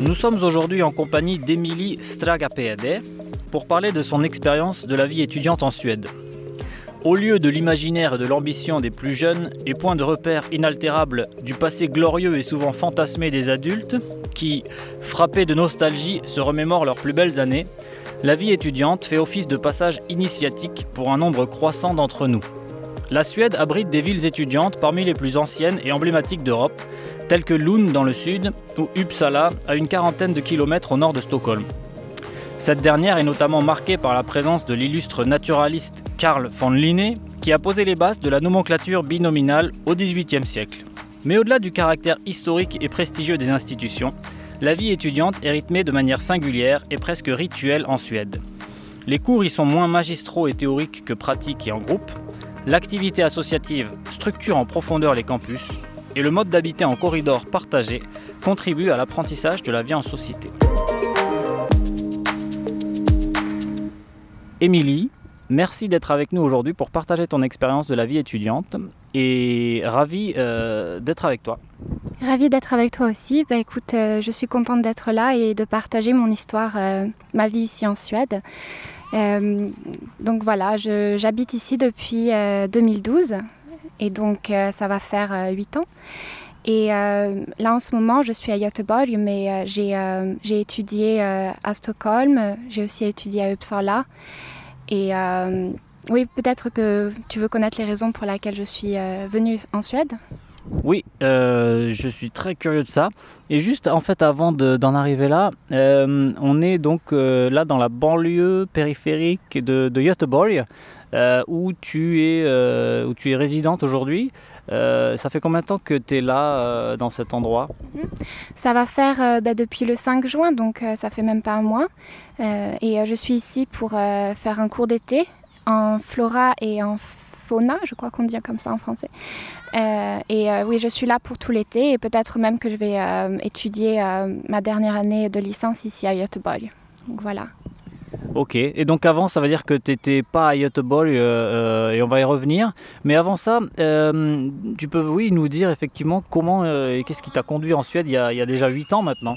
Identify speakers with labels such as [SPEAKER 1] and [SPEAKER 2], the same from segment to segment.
[SPEAKER 1] Nous sommes aujourd'hui en compagnie d'Emilie Stragapede pour parler de son expérience de la vie étudiante en Suède. Au lieu de l'imaginaire et de l'ambition des plus jeunes et point de repère inaltérable du passé glorieux et souvent fantasmé des adultes, qui, frappés de nostalgie, se remémorent leurs plus belles années, la vie étudiante fait office de passage initiatique pour un nombre croissant d'entre nous. La Suède abrite des villes étudiantes parmi les plus anciennes et emblématiques d'Europe, telles que Lund dans le sud ou Uppsala à une quarantaine de kilomètres au nord de Stockholm. Cette dernière est notamment marquée par la présence de l'illustre naturaliste Carl von Linné, qui a posé les bases de la nomenclature binominale au XVIIIe siècle. Mais au-delà du caractère historique et prestigieux des institutions, la vie étudiante est rythmée de manière singulière et presque rituelle en Suède. Les cours y sont moins magistraux et théoriques que pratiques et en groupe. L'activité associative structure en profondeur les campus et le mode d'habiter en corridor partagé contribue à l'apprentissage de la vie en société. Émilie, merci d'être avec nous aujourd'hui pour partager ton expérience de la vie étudiante et ravi euh, d'être avec toi.
[SPEAKER 2] Ravie d'être avec toi aussi. Bah, écoute, euh, je suis contente d'être là et de partager mon histoire, euh, ma vie ici en Suède. Donc voilà, j'habite ici depuis euh, 2012 et donc ça va faire euh, 8 ans. Et là en ce moment, je suis à Göteborg, mais j'ai étudié à Stockholm, j'ai aussi étudié à Uppsala. Et euh, oui, peut-être que tu veux connaître les raisons pour lesquelles je suis euh, venue en Suède.
[SPEAKER 1] Oui, euh, je suis très curieux de ça. Et juste en fait avant de- d'en arriver là, on est donc là dans la banlieue périphérique de, de Göteborg, où, tu es, où tu es résidente aujourd'hui. Euh, ça fait combien de temps que tu es là euh, dans cet endroit?
[SPEAKER 2] Ça va faire euh, bah, depuis le 5 juin, donc ça fait même pas un mois. Et je suis ici pour faire un cours d'été en flora et en fauna, je crois qu'on dit comme ça en français. Et oui, je suis là pour tout l'été et peut-être même que je vais étudier ma dernière année de licence ici à Göteborg. Donc voilà.
[SPEAKER 1] Ok, et donc avant, ça veut dire que tu n'étais pas à Göteborg, euh, euh, et on va y revenir. Mais avant ça, euh, tu peux oui, nous dire effectivement comment et qu'est-ce qui t'a conduit en Suède il y a, il y a déjà 8 ans maintenant?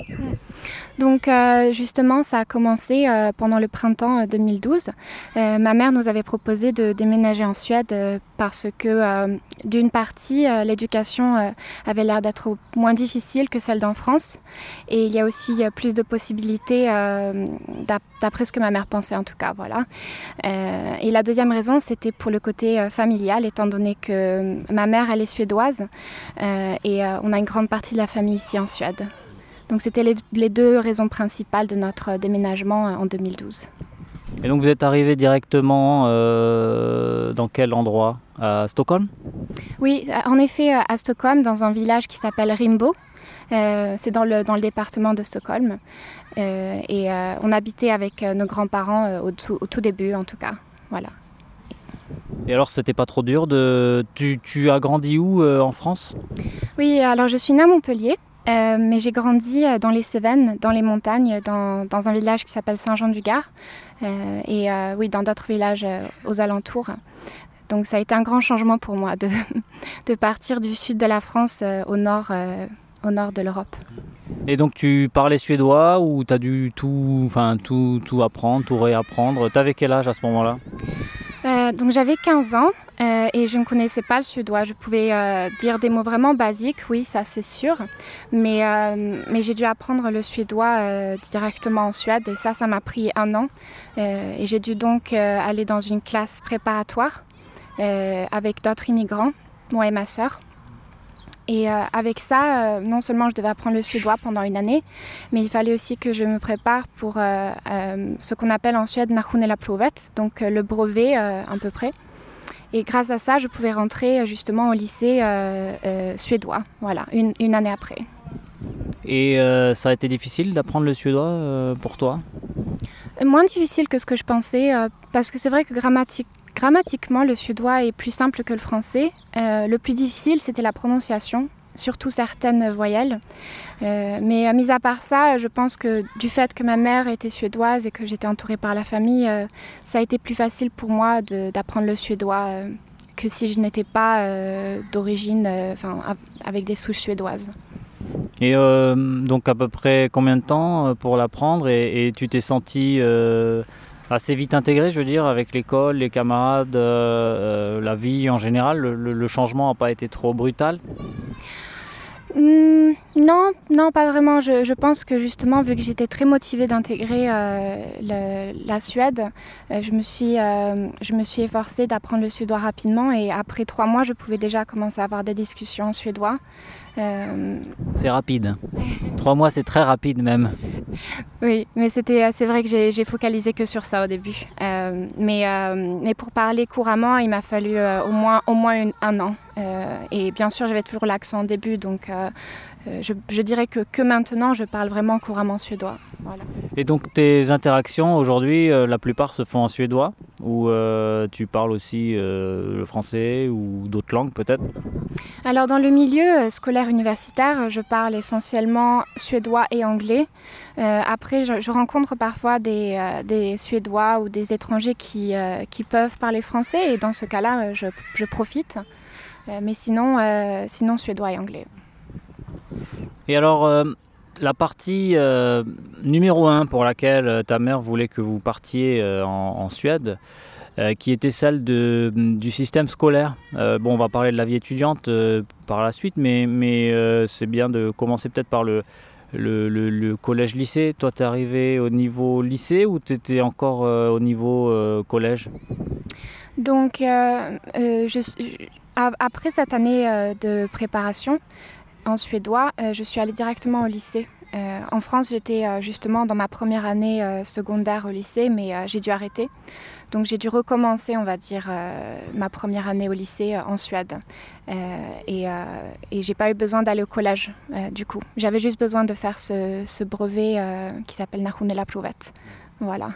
[SPEAKER 2] Donc euh, justement, ça a commencé euh, pendant le printemps euh, 2012. Euh, ma mère nous avait proposé de déménager en Suède parce que d'une partie, l'éducation avait l'air d'être moins difficile que celle d'en France. Et il y a aussi plus de possibilités, d'ap- d'après ce que ma mère pensait en tout cas. Voilà. Et la deuxième raison, c'était pour le côté familial, étant donné que ma mère, elle est suédoise et on a une grande partie de la famille ici en Suède. Donc c'était les, les deux raisons principales de notre déménagement euh, en 2012.
[SPEAKER 1] Et donc vous êtes arrivé directement euh, dans quel endroit? À Stockholm?
[SPEAKER 2] Oui, euh, en effet, euh, à Stockholm, dans un village qui s'appelle Rimbo. Euh, c'est dans le, dans le département de Stockholm. Euh, et euh, on habitait avec euh, nos grands-parents euh, au, tout, au tout début, en tout cas. Voilà.
[SPEAKER 1] Et alors c'était pas trop dur de... Tu, tu as grandi où euh, en France?
[SPEAKER 2] Oui, alors je suis née à Montpellier, euh, mais j'ai grandi euh, dans les Cévennes, dans les montagnes, dans, dans un village qui s'appelle Saint-Jean-du-Gard, euh, et oui, dans d'autres villages aux alentours. Donc ça a été un grand changement pour moi de, de partir du sud de la France au nord, au nord de l'Europe.
[SPEAKER 1] Et donc tu parlais suédois ou tu as dû tout, tout, tout apprendre, tout réapprendre T'avais quel âge à ce moment-là?
[SPEAKER 2] Euh, donc j'avais 15 ans euh, et je ne connaissais pas le suédois. Je pouvais euh, dire des mots vraiment basiques, oui, ça c'est sûr. Mais, mais j'ai dû apprendre le suédois directement en Suède et ça, ça m'a pris un an. Et j'ai dû donc aller dans une classe préparatoire avec d'autres immigrants, moi et ma sœur. Et euh, avec ça, euh, non seulement je devais apprendre le suédois pendant une année, mais il fallait aussi que je me prépare pour euh, ce qu'on appelle en Suède provet, donc le brevet à peu près. Et grâce à ça, je pouvais rentrer justement au lycée suédois, voilà, une, une année après.
[SPEAKER 1] Et ça a été difficile d'apprendre le suédois pour toi?
[SPEAKER 2] Moins difficile que ce que je pensais, parce que c'est vrai que grammatique, grammatiquement, le suédois est plus simple que le français. Euh, le plus difficile, c'était la prononciation. surtout certaines voyelles. mais mis à part ça, je pense que du fait que ma mère était suédoise et que j'étais entourée par la famille, ça a été plus facile pour moi d'apprendre le suédois que si je n'étais pas d'origine, enfin, avec des souches suédoises.
[SPEAKER 1] Et donc à peu près combien de temps pour l'apprendre et, tu t'es senti assez vite intégré, je veux dire, avec l'école, les camarades, euh, euh, la vie en général Le, changement n'a pas été trop brutal
[SPEAKER 2] hmm, non, non, pas vraiment. Je, pense que justement, vu que j'étais très motivée d'intégrer euh, la Suède, je, me suis, je me suis efforcée d'apprendre le suédois rapidement et après trois mois, je pouvais déjà commencer à avoir des discussions en suédois.
[SPEAKER 1] Euh, c'est rapide. Trois mois, c'est très rapide même.
[SPEAKER 2] Oui, mais c'était, c'est vrai que j'ai, focalisé que sur ça au début. Euh, mais, euh, mais pour parler couramment, il m'a fallu au moins, au moins un an. et bien sûr, j'avais toujours l'accent au début, donc euh, je, dirais que, que maintenant, je parle vraiment couramment suédois.
[SPEAKER 1] Et donc tes interactions aujourd'hui, euh, la plupart se font en suédois ou euh, tu parles aussi le français ou d'autres langues peut-être?
[SPEAKER 2] Alors dans le milieu scolaire universitaire, je parle essentiellement suédois et anglais. après, je, rencontre parfois des, des, Suédois ou des étrangers qui, qui, peuvent parler français et dans ce cas-là, je, je profite. mais sinon, sinon, suédois et anglais.
[SPEAKER 1] Et alors, euh, la partie euh, numéro un pour laquelle euh, ta mère voulait que vous partiez en, Suède, qui était celle de, du système scolaire. bon, on va parler de la vie étudiante par la suite, mais, c'est bien de commencer peut-être par le, collège-lycée. Toi, tu es arrivé au niveau lycée ou tu étais encore au niveau collège?
[SPEAKER 2] Donc, après cette année de préparation, en suédois, euh, je suis allée directement au lycée. Euh, en France, j'étais euh, justement dans ma première année secondaire au lycée, mais j'ai dû arrêter. Donc j'ai dû recommencer, on va dire, ma première année au lycée en Suède. et, et j'ai pas eu besoin d'aller au collège, du coup. J'avais juste besoin de faire ce, brevet qui s'appelle Nahunela Pruvet. Voilà.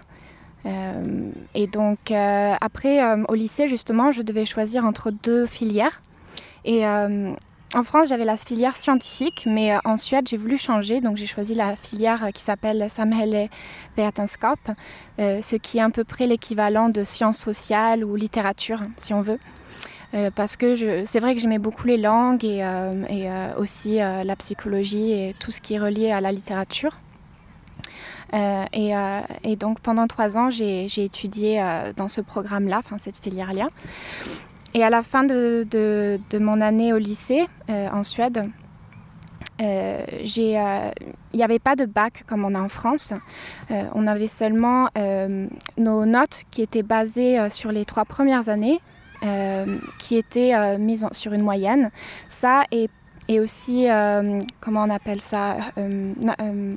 [SPEAKER 2] et donc après, au lycée, justement, je devais choisir entre deux filières. Et en France, j'avais la filière scientifique, mais euh, en Suède, j'ai voulu changer. Donc, j'ai choisi la filière euh, qui s'appelle Samhälle Vetenskap, euh, ce qui est à peu près l'équivalent de sciences sociales ou littérature, si on veut. parce que c'est vrai que j'aimais beaucoup les langues et, aussi la psychologie et tout ce qui est relié à la littérature. Et, donc pendant trois ans, j'ai étudié dans ce programme-là, enfin cette filière-là. Et à la fin de, mon année au lycée euh, en Suède, euh, euh, il n'y avait pas de bac comme on a en France. on avait seulement nos notes qui étaient basées sur les trois premières années, qui étaient mises sur une moyenne. Ça et et aussi, euh, comment on appelle ça, euh, euh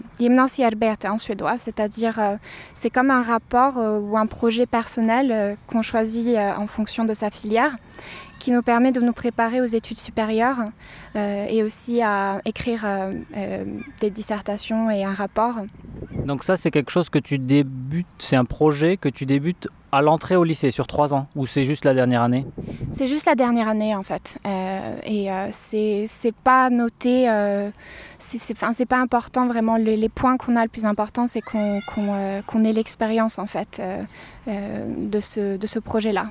[SPEAKER 2] en suédois, c'est-à-dire c'est comme un rapport ou un projet personnel qu'on choisit en fonction de sa filière qui nous permet de nous préparer aux études supérieures et aussi à écrire des dissertations et un rapport.
[SPEAKER 1] Donc ça, c'est quelque chose que tu débutes, c'est un projet que tu débutes à l'entrée au lycée sur trois ans ou c'est juste la dernière année?
[SPEAKER 2] C'est juste la dernière année en fait. Euh, et euh, c'est pas noté, euh, c'est pas important vraiment. Les, points qu'on a le plus important, c'est qu'on euh, ait l'expérience en fait de ce, de ce projet-là.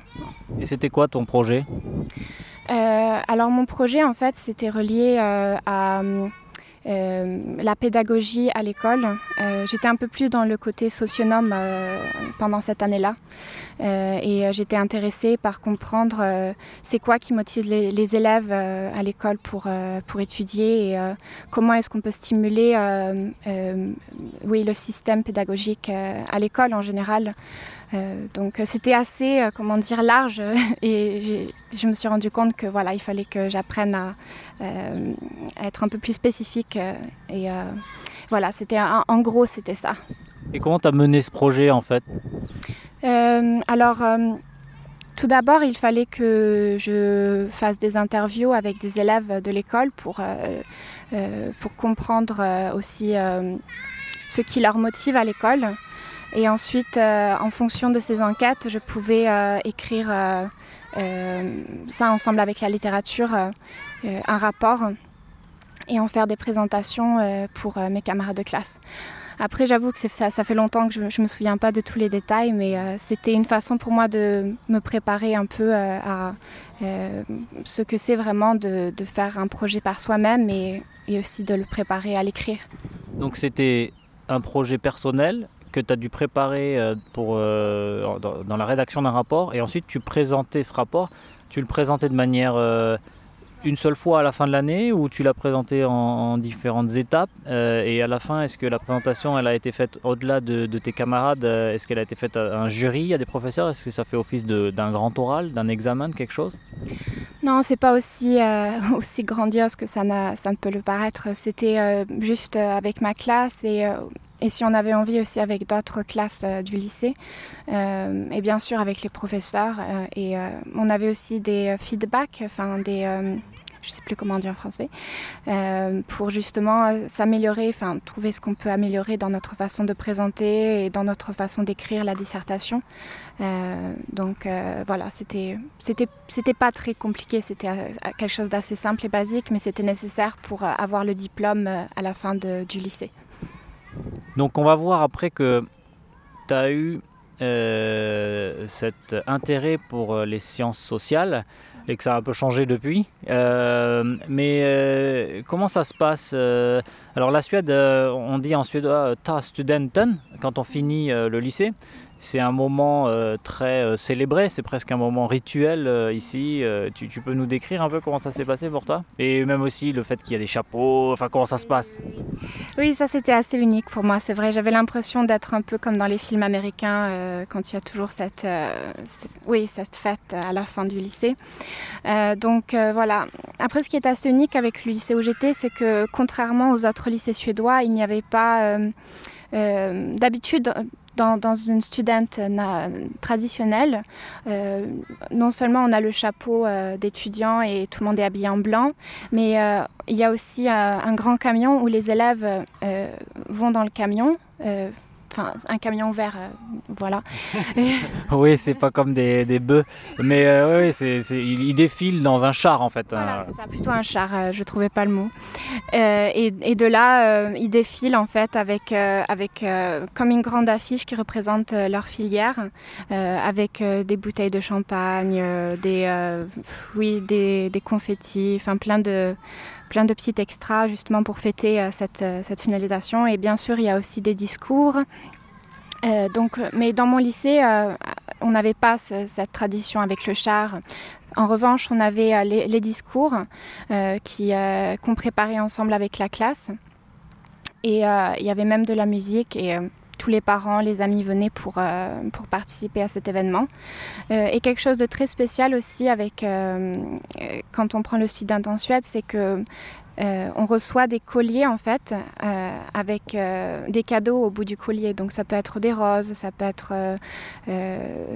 [SPEAKER 1] Et c'était quoi ton projet?
[SPEAKER 2] Alors mon projet en fait, c'était relié à euh, la pédagogie à l'école. Euh, j'étais un peu plus dans le côté socionome euh, pendant cette année-là. et j'étais intéressée par comprendre c'est quoi qui motive les, élèves à l'école pour, pour étudier et comment est-ce qu'on peut stimuler oui, le système pédagogique à l'école en général. Euh, donc euh, c'était assez, euh, comment dire, large et je me suis rendu compte que voilà, il fallait que j'apprenne à, être un peu plus spécifique et voilà, c'était en gros c'était ça.
[SPEAKER 1] Et comment tu as mené ce projet en fait?
[SPEAKER 2] Alors tout d'abord, il fallait que je fasse des interviews avec des élèves de l'école pour, pour comprendre aussi ce qui leur motive à l'école. Et ensuite, euh, en fonction de ces enquêtes, je pouvais euh, écrire euh, ça ensemble avec la littérature, un rapport. et en faire des présentations pour mes camarades de classe. Après, j'avoue que ça, fait longtemps que je ne me souviens pas de tous les détails, mais c'était une façon pour moi de me préparer un peu à ce que c'est vraiment de, faire un projet par soi-même et, aussi de le préparer à l'écrire.
[SPEAKER 1] Donc c'était un projet personnel que tu as dû préparer euh, pour, euh, dans, la rédaction d'un rapport et ensuite tu présentais ce rapport. Tu le présentais de manière euh, une seule fois à la fin de l'année ou tu l'as présenté en, différentes étapes et à la fin est-ce que la présentation elle a été faite au-delà de, tes camarades est-ce qu'elle a été faite à un jury à des professeurs? Est-ce que ça fait office d'un grand oral d'un examen de quelque chose?
[SPEAKER 2] Non c'est pas aussi aussi grandiose que ça, ça ne peut le paraître. C'était juste avec ma classe et et si on avait envie aussi avec d'autres classes euh, du lycée, euh, et bien sûr avec les professeurs. Euh, et on avait aussi des feedbacks, enfin des je ne sais plus comment dire en français, pour justement s'améliorer, enfin trouver ce qu'on peut améliorer dans notre façon de présenter et dans notre façon d'écrire la dissertation. donc voilà, c'était c'était pas très compliqué, c'était quelque chose d'assez simple et basique, mais c'était nécessaire pour avoir le diplôme à la fin du lycée.
[SPEAKER 1] Donc on va voir après que tu as eu euh, cet intérêt pour euh, les sciences sociales et que ça a un peu changé depuis. Euh, mais comment ça se passe Alors la Suède, on dit en suédois ta studenten quand on finit le lycée c'est un moment euh, très euh, célébré, c'est presque un moment rituel euh, ici. Tu, peux nous décrire un peu comment ça s'est passé pour toi? Et même aussi le fait qu'il y a des chapeaux, enfin comment ça se passe?
[SPEAKER 2] Oui, ça c'était assez unique pour moi, c'est vrai. J'avais l'impression d'être un peu comme dans les films américains quand il y a toujours oui, cette fête à la fin du lycée. donc voilà. Après, ce qui est assez unique avec le lycée où j'étais, c'est que contrairement aux autres lycées suédois, il n'y avait pas... D'habitude, dans, une studente traditionnelle, euh, non seulement on a le chapeau euh, d'étudiant et tout le monde est habillé en blanc, mais euh, il y a aussi euh, un grand camion où les élèves euh, vont dans le camion enfin un camion vert, euh, voilà.
[SPEAKER 1] oui, c'est pas comme des, des bœufs, mais euh, oui, c'est, il, il, défile dans un char en fait.
[SPEAKER 2] Voilà, hein. c'est ça, plutôt un char, euh, je trouvais pas le mot. Euh, et, et, de là, euh, ils défilent en fait avec, avec comme une grande affiche qui représente leur filière, avec des bouteilles de champagne, des, oui, des, des confettis, enfin plein de plein de petits extras justement pour fêter euh, cette, euh, cette finalisation. Et bien sûr, il y a aussi des discours. Euh, donc, mais dans mon lycée, on n'avait pas ce, cette tradition avec le char. En revanche, on avait les, discours qui qu'on préparait ensemble avec la classe. Et il y avait même de la musique tous les parents, les amis venaient pour, euh, participer à cet événement. Euh, et quelque chose de très spécial aussi avec euh quand on prend le sud en Suède, c'est que euh, on reçoit des colliers en fait euh, avec euh, des cadeaux au bout du collier. Donc ça peut être des roses ça peut être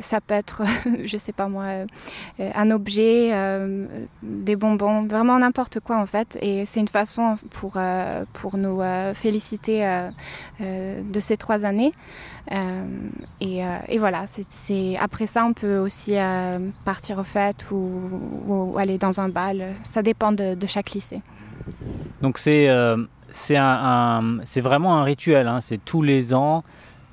[SPEAKER 2] ça peut être je sais pas moi un objet des bonbons vraiment n'importe quoi en fait. Et c'est une façon pour pour nous féliciter de ces trois années. Et, voilà c'est après ça on peut aussi partir aux fêtes ou, aller dans un bal. Ça dépend de chaque lycée
[SPEAKER 1] Donc c'est euh, un, vraiment un rituel, c'est tous les ans,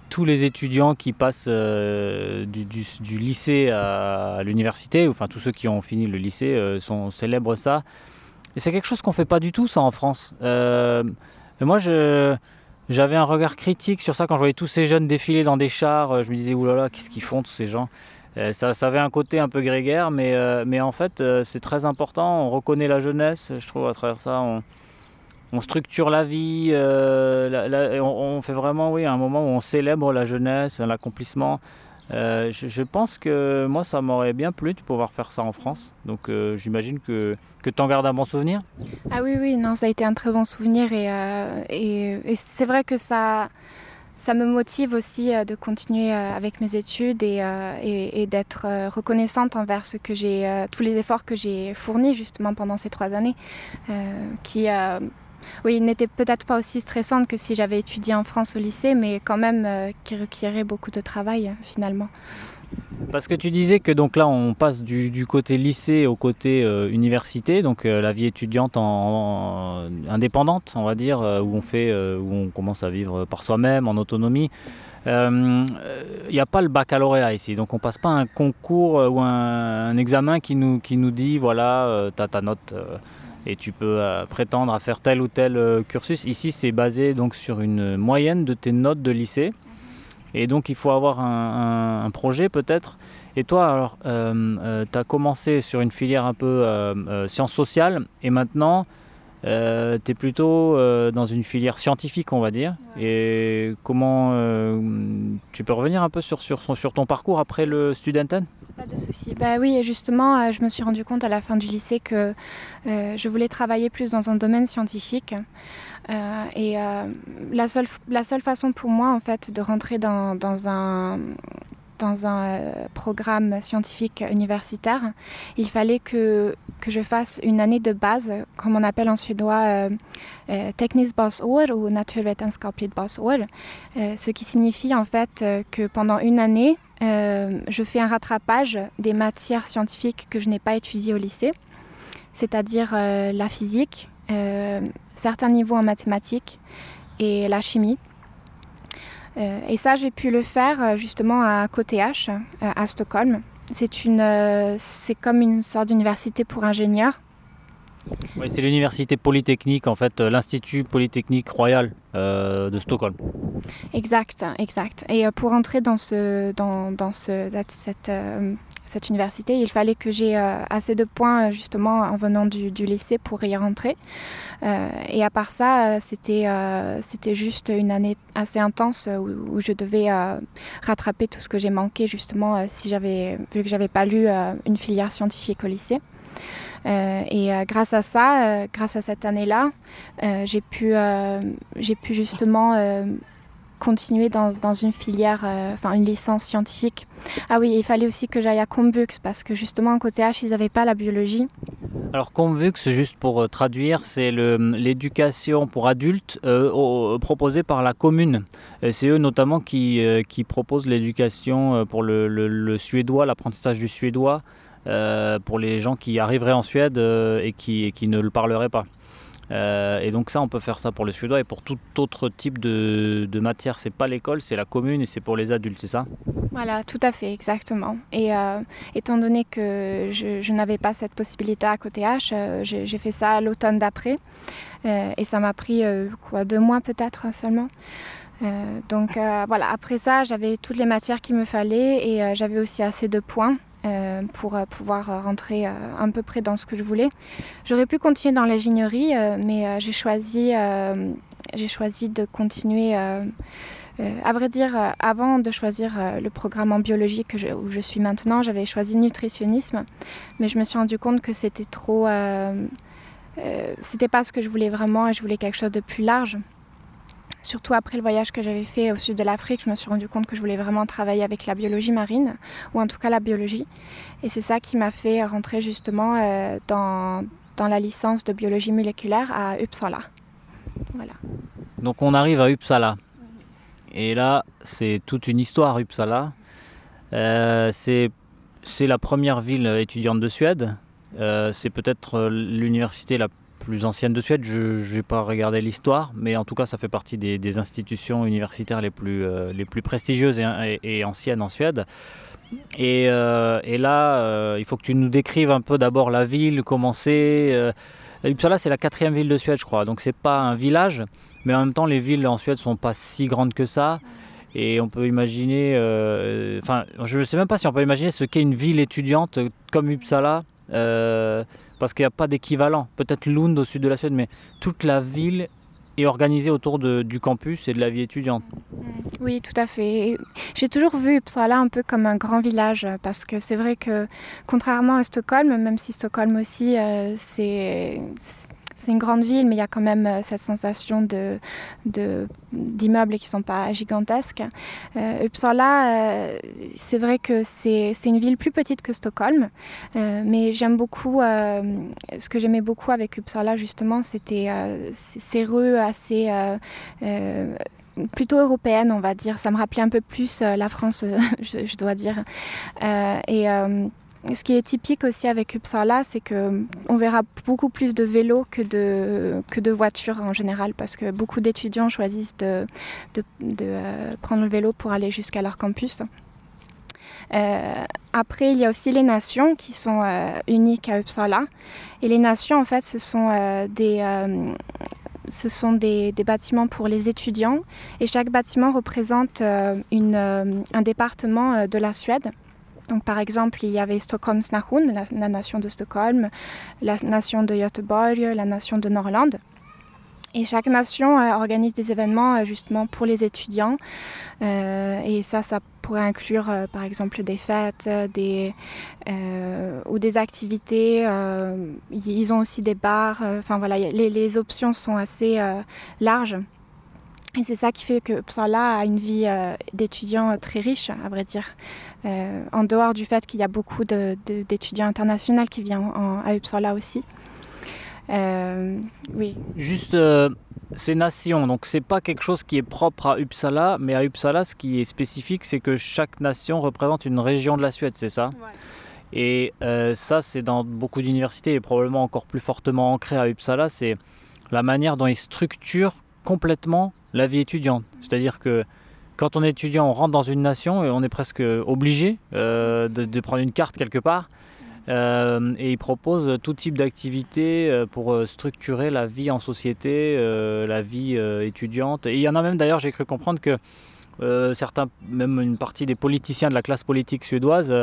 [SPEAKER 1] tous les étudiants qui passent euh, du, lycée à, l'université, enfin tous ceux qui ont fini le lycée euh, sont, célèbrent ça. Et c'est quelque chose qu'on fait pas du tout ça en France. Moi. J'avais un regard critique sur ça quand je voyais tous ces jeunes défiler dans des chars. Je me disais, oulala, qu'est-ce qu'ils font tous ces gens? Ça, ça avait un côté un peu grégaire, mais, euh, en fait, euh, c'est très important. On reconnaît la jeunesse, je trouve, à travers ça. On, structure la vie, euh, on, fait vraiment oui, un moment où on célèbre la jeunesse, l'accomplissement. Euh, je, je pense que moi, ça m'aurait bien plu de pouvoir faire ça en France. Donc euh, j'imagine que, tu en gardes un bon souvenir.
[SPEAKER 2] Ah oui, oui, non, ça a été un très bon souvenir. Euh, et c'est vrai que ça ça me motive aussi euh, de continuer euh, avec mes études et, euh, et, d'être reconnaissante envers ce que j'ai tous les efforts que j'ai fournis justement pendant ces trois années qui oui n'était peut-être pas aussi stressante que si j'avais étudié en France au lycée mais quand même euh, qui requierait beaucoup de travail finalement
[SPEAKER 1] Parce que tu disais que donc là on passe du, côté lycée au côté euh, université, donc euh, la vie étudiante en, indépendante, on va dire, où on fait, on commence à vivre par soi-même, en autonomie. Il n'y a pas le baccalauréat ici, donc on passe pas un concours ou un, examen qui nous, qui nous dit voilà, ta note et tu peux prétendre à faire tel ou tel cursus. Ici c'est basé donc sur une moyenne de tes notes de lycée. Et donc il faut avoir un, projet peut-être. Et toi, alors, euh, euh, tu as commencé sur une filière un peu euh, sciences sociales et maintenant tu es plutôt dans une filière scientifique, on va dire. Et comment tu peux revenir un peu sur, sur, sur ton parcours après le Studenten
[SPEAKER 2] pas de souci. Bah oui, justement, je me suis rendu compte à la fin du lycée que je voulais travailler plus dans un domaine scientifique. Euh, et euh, la, seule, la seule façon pour moi, en fait, de rentrer dans, dans un dans un euh, programme scientifique universitaire, il fallait que, que je fasse une année de base, comme on appelle en suédois euh, Teknisbasår ou Naturvetenskapligt basår, ce qui signifie en fait que pendant une année, je fais un rattrapage des matières scientifiques que je n'ai pas étudiées au lycée, c'est-à-dire la physique, euh, certains niveaux en mathématiques et la chimie. Euh, et ça, j'ai pu le faire euh, justement à Côté H, à Stockholm. C'est une, c'est comme une sorte d'université pour ingénieurs.
[SPEAKER 1] Oui, c'est l'université polytechnique, en fait, l'Institut Polytechnique Royal de Stockholm.
[SPEAKER 2] Exact, exact. Et pour entrer dans, ce, dans, dans ce, cette, cette université. Il fallait que j'ai euh, assez de points euh, justement en venant du, lycée pour y rentrer. Euh, et à part ça, c'était c'était juste une année assez intense où, je devais rattraper tout ce que j'ai manqué justement si j'avais vu que j'avais pas lu une filière scientifique au lycée. et grâce à ça, grâce à cette année-là, j'ai pu, j'ai pu justement continuer dans, dans une filière, euh, enfin une licence scientifique. Ah oui, il fallait aussi que j'aille à Convux parce que justement, côté H, ils n'avaient pas la biologie.
[SPEAKER 1] Alors Convux, juste pour euh, traduire, c'est l'éducation pour adultes euh, proposée par la commune. C'est eux notamment qui, qui proposent l'éducation pour le, le, suédois, l'apprentissage du suédois, pour les gens qui arriveraient en Suède et, qui, et qui ne le parleraient pas. Euh, et donc ça, on peut faire ça pour le suédois et pour tout autre type de, de matière. C'est pas l'école, c'est la commune et c'est pour les adultes, c'est ça?
[SPEAKER 2] Voilà, tout à fait, exactement. Et euh, étant donné que je, n'avais pas cette possibilité à côté H, euh, j'ai fait ça l'automne d'après. et ça m'a pris quoi, deux mois peut-être seulement. donc voilà, après ça, j'avais toutes les matières qu'il me fallait et j'avais aussi assez de points euh, pour euh, pouvoir rentrer à euh, peu près dans ce que je voulais. J'aurais pu continuer dans l'ingénierie, mais j'ai choisi, j'ai choisi de continuer. à vrai dire, avant de choisir le programme en biologie où je suis maintenant, j'avais choisi nutritionnisme, mais je me suis rendu compte que c'était trop, c'était pas ce que je voulais vraiment et je voulais quelque chose de plus large. Surtout après le voyage que j'avais fait au sud de l'Afrique, je me suis rendu compte que je voulais vraiment travailler avec la biologie marine, ou en tout cas la biologie. Et c'est ça qui m'a fait rentrer justement euh, dans, dans, la licence de biologie moléculaire à Uppsala. Voilà.
[SPEAKER 1] Donc on arrive à Uppsala. Et là, c'est toute une histoire, Uppsala. Euh, c'est la première ville étudiante de Suède. Euh, c'est peut-être l'université la plus ancienne de Suède. Je n'ai pas regardé l'histoire, mais en tout cas, ça fait partie des, institutions universitaires les plus, euh, prestigieuses et, anciennes en Suède. Et, euh, là, euh, il faut que tu nous décrives un peu d'abord la ville, comment c'est. Uppsala, c'est la quatrième ville de Suède, je crois. Donc, c'est pas un village, mais en même temps, les villes en Suède sont pas si grandes que ça. Et on peut imaginer, enfin, je ne sais même pas si on peut imaginer ce qu'est une ville étudiante comme Uppsala parce qu'il n'y a pas d'équivalent. Peut-être Lund au sud de la Suède, mais toute la ville est organisée autour du campus et de la vie étudiante.
[SPEAKER 2] Oui, tout à fait. J'ai toujours vu Uppsala un peu comme un grand village parce que c'est vrai que contrairement à Stockholm, même si Stockholm aussi, euh, c'est c'est une grande ville, mais il y a quand même euh, cette sensation d'immeubles qui ne sont pas gigantesques. Euh, Uppsala, euh, c'est vrai que c'est, une ville plus petite que Stockholm, mais j'aime beaucoup, ce que j'aimais beaucoup avec Uppsala justement, c'était ces rues assez plutôt européenne, on va dire. Ça me rappelait un peu plus la France, je, dois dire. et ce qui est typique aussi avec Uppsala, c'est qu'on verra beaucoup plus de vélos que de, voitures en général, parce que beaucoup d'étudiants choisissent de, euh, prendre le vélo pour aller jusqu'à leur campus. Euh, après, il y a aussi les nations qui sont euh, uniques à Uppsala. Et les nations, en fait, ce sont des bâtiments pour les étudiants et chaque bâtiment représente un département de la Suède. Donc, par exemple, il y avait Stockholmsnation, la, la nation de Stockholm, la nation de Göteborg, la nation de Norrland. Et chaque nation euh, organise des événements euh, justement pour les étudiants. Euh, et ça, ça pourrait inclure par exemple des fêtes des, ou des activités. Ils ont aussi des bars. Enfin voilà, les, les, options sont assez larges. Et c'est ça qui fait que Uppsala a une vie euh, d'étudiants très riche, à vrai dire. Euh, en dehors du fait qu'il y a beaucoup d'étudiants de, internationaux qui viennent en, à Uppsala aussi. Euh, oui.
[SPEAKER 1] Juste euh, ces nations, donc c'est pas quelque chose qui est propre à Uppsala, mais à Uppsala, ce qui est spécifique, c'est que chaque nation représente une région de la Suède, c'est ça? Ouais. Et euh, ça, c'est dans beaucoup d'universités et probablement encore plus fortement ancré à Uppsala, c'est la manière dont ils structurent complètement la vie étudiante. C'est-à-dire que quand on est étudiant, on rentre dans une nation et on est presque obligé euh, de, prendre une carte quelque part. Euh, et ils proposent tout type d'activités euh, pour structurer la vie en société, la vie étudiante. Et il y en a même d'ailleurs, j'ai cru comprendre que certains, même une partie des politiciens de la classe politique suédoise,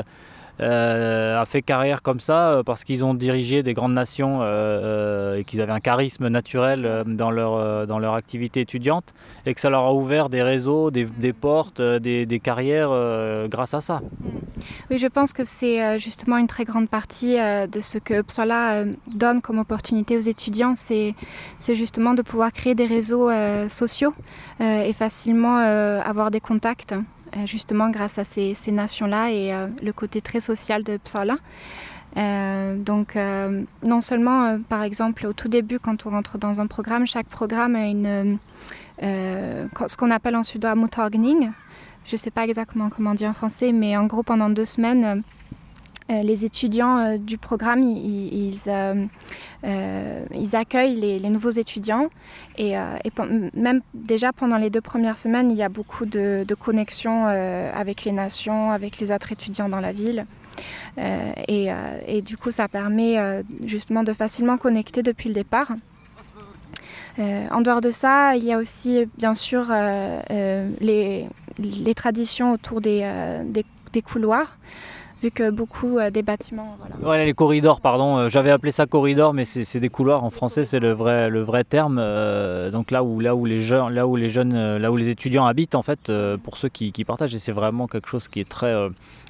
[SPEAKER 1] a fait carrière comme ça euh, parce qu'ils ont dirigé des grandes nations euh, et qu'ils avaient un charisme naturel euh, dans leur, euh, dans leur activité étudiante et que ça leur a ouvert des réseaux, des, des portes, euh, des, des carrières euh, grâce à ça.
[SPEAKER 2] Oui, je pense que c'est euh, justement une très grande partie euh, de ce que Uppsala euh, donne comme opportunité aux étudiants, c'est justement de pouvoir créer des réseaux euh, sociaux euh, et facilement euh, avoir des contacts. Euh, justement grâce à ces, ces nations-là et euh, le côté très social de Psala. Euh, donc non seulement par exemple au tout début quand on rentre dans un programme chaque programme a une ce qu'on appelle en suédois mottagning je sais pas exactement comment dire en français mais en gros pendant deux semaines les étudiants euh, du programme euh, euh, ils accueillent les, nouveaux étudiants. Et, euh, même déjà pendant les deux premières semaines il y a beaucoup de, de connexions euh, avec les nations avec les autres étudiants dans la ville. Euh, et, euh, du coup ça permet euh, justement de facilement connecter depuis le départ. Euh, en dehors de ça il y a aussi bien sûr euh, euh, les, traditions autour des, euh, couloirs vu que beaucoup euh, des bâtiments
[SPEAKER 1] voilà. Les corridors pardon euh, j'avais appelé ça corridor mais c'est des couloirs en français c'est le vrai le vrai terme euh, donc là où là où les jeunes là où les jeunes là où les étudiants habitent en fait pour ceux qui, partagent et c'est vraiment quelque chose qui est très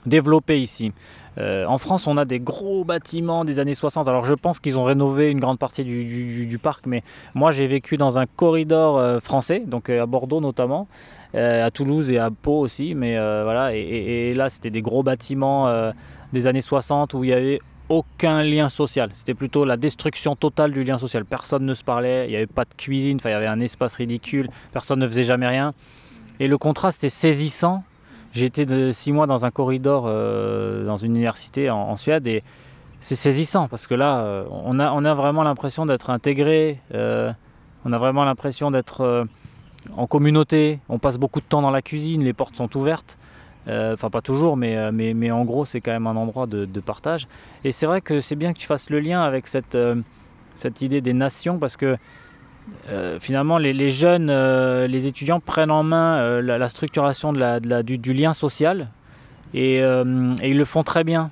[SPEAKER 1] développé ici. En france on a des gros bâtiments des années 60 alors je pense qu'ils ont rénové une grande partie du, du, parc mais moi j'ai vécu dans un corridor français donc à bordeaux notamment à Toulouse et à Pau aussi mais euh, voilà. Et, là c'était des gros bâtiments euh, des années 60 où il y avait aucun lien social. C'était plutôt la destruction totale du lien social. Personne ne se parlait il n'y avait pas de cuisine il y avait un espace ridicule personne ne faisait jamais rien. Et le contraste est saisissant. Été de six mois dans un corridor euh, dans une université en, Suède et c'est saisissant parce que là euh, on a vraiment l'impression d'être intégré euh, on a vraiment l'impression d'être euh, en communauté, on passe beaucoup de temps dans la cuisine, les portes sont ouvertes. Euh, enfin, pas toujours, mais, euh, mais, en gros, c'est quand même un endroit de, partage. Et c'est vrai que c'est bien que tu fasses le lien avec cette, euh, idée des nations, parce que finalement, les, jeunes, les étudiants prennent en main la, structuration de la, du, lien social, et ils le font très bien.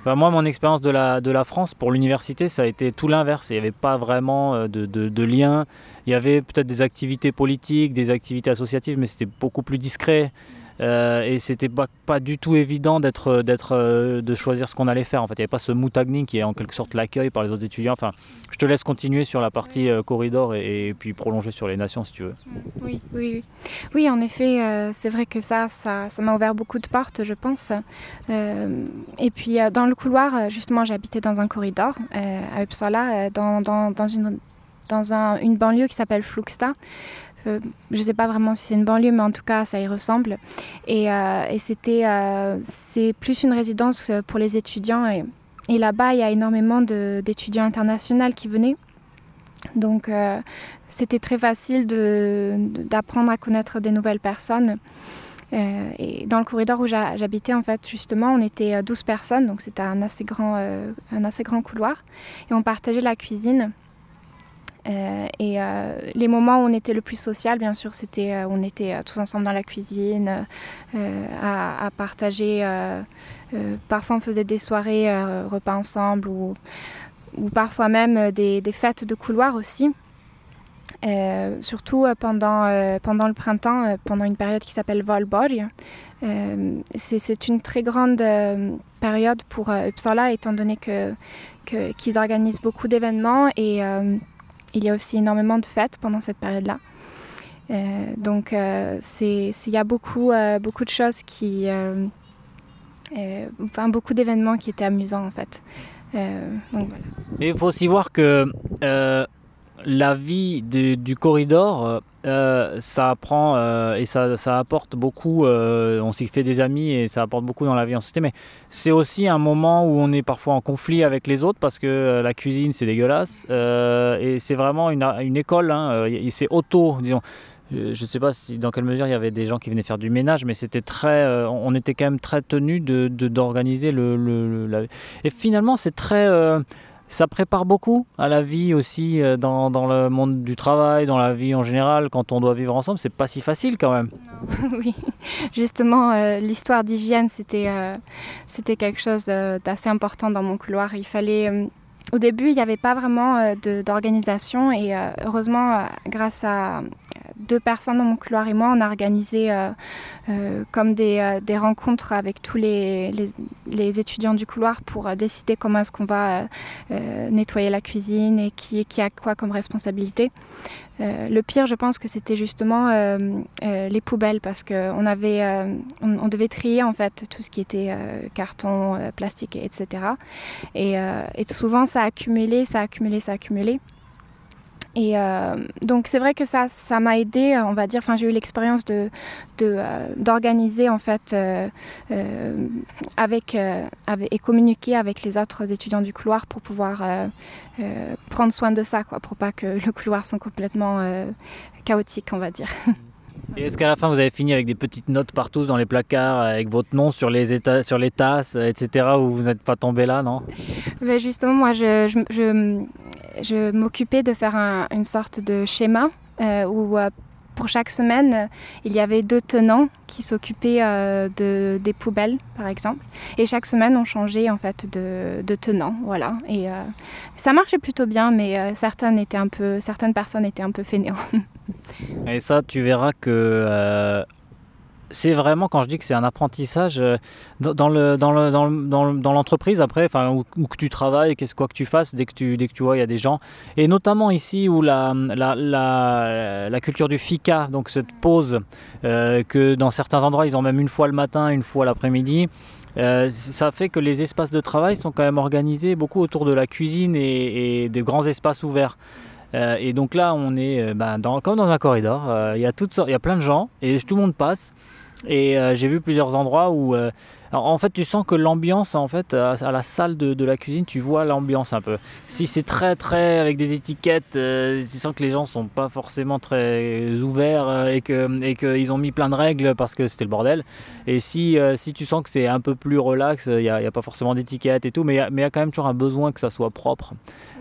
[SPEAKER 1] Enfin, moi, mon expérience de la, de la France pour l'université, ça a été tout l'inverse. Il n'y avait pas vraiment euh, de, de, de lien. Il y avait peut-être des activités politiques, des activités associatives, mais c'était beaucoup plus discret. Euh, et c'était pas, pas du tout évident d'être d'être euh, de choisir ce qu'on allait faire en fait. Il n'y avait pas ce moutagning qui est en quelque sorte l'accueil par les autres étudiants. Enfin je te laisse continuer sur la partie euh, corridor et, puis prolonger sur les nations si tu veux.
[SPEAKER 2] Oui oui oui, en effet euh, c'est vrai que ça ça m'a ouvert beaucoup de portes je pense. Euh, et puis euh, dans le couloir euh, justement j'habitais dans un corridor euh, à Uppsala euh, dans, dans, une dans un, une banlieue qui s'appelle Fluxta je ne sais pas vraiment si c'est une banlieue, mais en tout cas, ça y ressemble. Et, et c'était, c'est plus une résidence pour les étudiants. Et, là-bas, il y a énormément d'étudiants internationaux qui venaient. Donc euh, c'était très facile d'apprendre à connaître des nouvelles personnes. Euh, et dans le corridor où j'habitais, en fait, justement, on était 12 euh, personnes, donc c'était un, assez grand, un assez grand couloir. Et on partageait la cuisine. Et les moments où on était le plus social, bien sûr, c'était on était tous ensemble dans la cuisine, à, partager. parfois, on faisait des soirées repas ensemble ou ou parfois même euh, des, fêtes de couloir aussi. Euh, surtout euh, pendant, pendant le printemps, pendant une période qui s'appelle Valborg. c'est une très grande période pour Uppsala, étant donné qu'ils que, qu'ils organisent beaucoup d'événements et il y a aussi énormément de fêtes pendant cette période-là. donc, il y a beaucoup, beaucoup de choses qui. enfin, beaucoup d'événements qui étaient amusants en fait.
[SPEAKER 1] Euh, il faut aussi voir que euh, la vie du corridor, euh, ça apprend et ça, apporte beaucoup. on s'y fait des amis et ça apporte beaucoup dans la vie en société. Mais c'est aussi un moment où on est parfois en conflit avec les autres parce que la cuisine c'est dégueulasse et c'est vraiment une, école. Hein, c'est auto, disons. Euh, je ne sais pas si dans quelle mesure il y avait des gens qui venaient faire du ménage, mais c'était très, euh, on était quand même très tenu de, d'organiser le, le, Et finalement, c'est très, euh, ça prépare beaucoup à la vie aussi dans, dans, le monde du travail, dans la vie en général. Quand on doit vivre ensemble, c'est pas si facile quand même.
[SPEAKER 2] oui, justement, l'histoire d'hygiène, c'était, c'était quelque chose d'assez important dans mon couloir. Il fallait au début, il n'y avait pas vraiment d'organisation et heureusement, grâce à, deux personnes dans mon couloir et moi, on a organisé euh, euh, comme des, euh, rencontres avec tous les, étudiants du couloir pour décider comment est-ce qu'on va nettoyer la cuisine et qui a quoi comme responsabilité. Le pire, je pense que c'était justement les poubelles parce qu'on avait, on, devait trier en fait tout ce qui était carton, plastique, etc. Et, et souvent, ça a accumulé, ça a accumulé, ça a accumulé. Et euh, donc c'est vrai que ça, ça m'a aidé, on va dire. Enfin, j'ai eu l'expérience de, euh, d'organiser en fait euh, avec, et communiquer avec les autres étudiants du couloir pour pouvoir prendre soin de ça, quoi, pour pas que le couloir soit complètement chaotique, on va dire.
[SPEAKER 1] Est-ce qu'à la fin vous avez fini avec des petites notes partout dans les placards avec votre nom sur les, tasses, etc. où vous n'êtes pas tombé là, non?
[SPEAKER 2] Ben Justement, moi je m'occupais de faire une sorte de schéma euh, où euh, pour chaque semaine, il y avait deux tenants qui s'occupaient euh, de, des poubelles, par exemple. Et chaque semaine, on changeait en fait de, de tenant, voilà. Et ça marchait plutôt bien, mais certaines, étaient un peu, certaines personnes étaient un peu fainéants.
[SPEAKER 1] Et ça, tu verras que c'est vraiment quand je dis que c'est un apprentissage euh, dans le dans le dans l'entreprise après enfin où, que tu travailles qu'est-ce quoi que tu fasses dès que tu vois il y a des gens et notamment ici où la culture du fika donc cette pause euh, que dans certains endroits ils ont même une fois le matin une fois l'après-midi euh, ça fait que les espaces de travail sont quand même organisés beaucoup autour de la cuisine et, des grands espaces ouverts. et donc là, on est dans, comme dans un corridor. Il y a plein de gens et tout le monde passe. Et euh, j'ai vu plusieurs endroits où, euh, en fait, tu sens que l'ambiance, en fait, à, la salle de, la cuisine, tu vois l'ambiance un peu. Si c'est très, très avec des étiquettes, euh, tu sens que les gens sont pas forcément très ouverts et que et qu'ils ont mis plein de règles parce que c'était le bordel. Et si si tu sens que c'est un peu plus relax, il n'y a, a, pas forcément d'étiquettes et tout, mais il y, a quand même toujours un besoin que ça soit propre.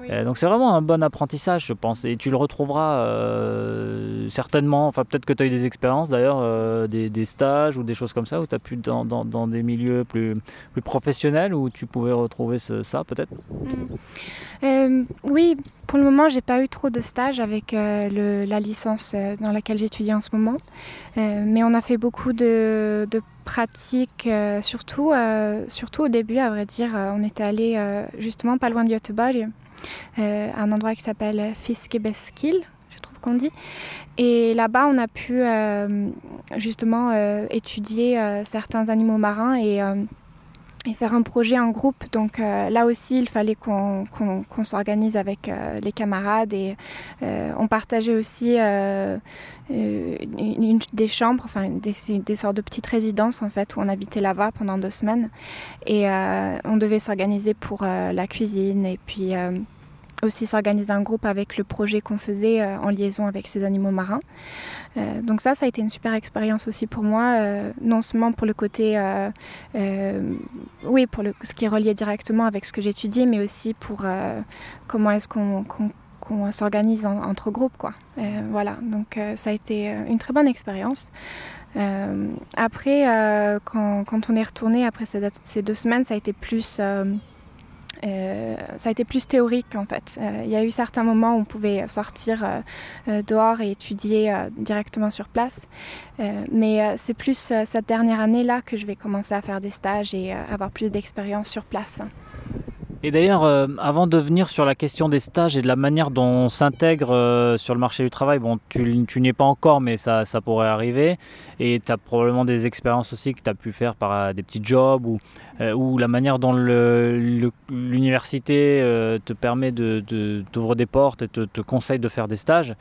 [SPEAKER 1] Euh, donc c'est vraiment un bon apprentissage, je pense. Et tu le retrouveras euh, certainement, enfin peut-être que tu as eu des expériences d'ailleurs, euh, des, stages ou des choses comme ça, où tu as pu dans, dans, des milieux plus, professionnels, où tu pouvais retrouver ça peut-être
[SPEAKER 2] mm. Oui, pour le moment, j'ai pas eu trop de stages avec la licence dans laquelle j'étudie en ce moment. mais on a fait beaucoup de, de pratiques, surtout, surtout au début, à vrai dire. on était allé justement pas loin de Göteborg euh, un endroit qui s'appelle Fiskebeskil, je trouve qu'on dit. Et là-bas, on a pu euh, justement euh, étudier certains animaux marins et et faire un projet en groupe. Donc euh, là aussi, il fallait qu'on s'organise avec euh, les camarades et euh, on partageait aussi une, des chambres, enfin des, des, sortes de petites résidences en fait où on habitait là-bas pendant deux semaines et on devait s'organiser pour la cuisine et puis aussi s'organiser un groupe avec le projet qu'on faisait en liaison avec ces animaux marins. Euh, donc ça, ça a été une super expérience aussi pour moi, euh, non seulement pour le côté, euh, oui, pour le, ce qui est relié directement avec ce que j'étudie, mais aussi pour comment est-ce qu'on s'organise entre groupes. Quoi. voilà, donc ça a été une très bonne expérience. après, quand, quand, on est retourné après ces, deux semaines, ça a été plus euh, ça a été plus théorique en fait. Euh, il y a eu certains moments où on pouvait sortir euh, dehors et étudier directement sur place. mais c'est plus cette dernière année-là que je vais commencer à faire des stages et avoir plus d'expérience sur place.
[SPEAKER 1] Et d'ailleurs, avant de venir sur la question des stages et de la manière dont on s'intègre sur le marché du travail, bon, tu, tu n'y es pas encore, mais ça, ça pourrait arriver. Et tu as probablement des expériences aussi que tu as pu faire par des petits jobs ou euh, ou la manière dont l'université euh, te permet de, t'ouvrir des portes et te, conseille de faire des stages.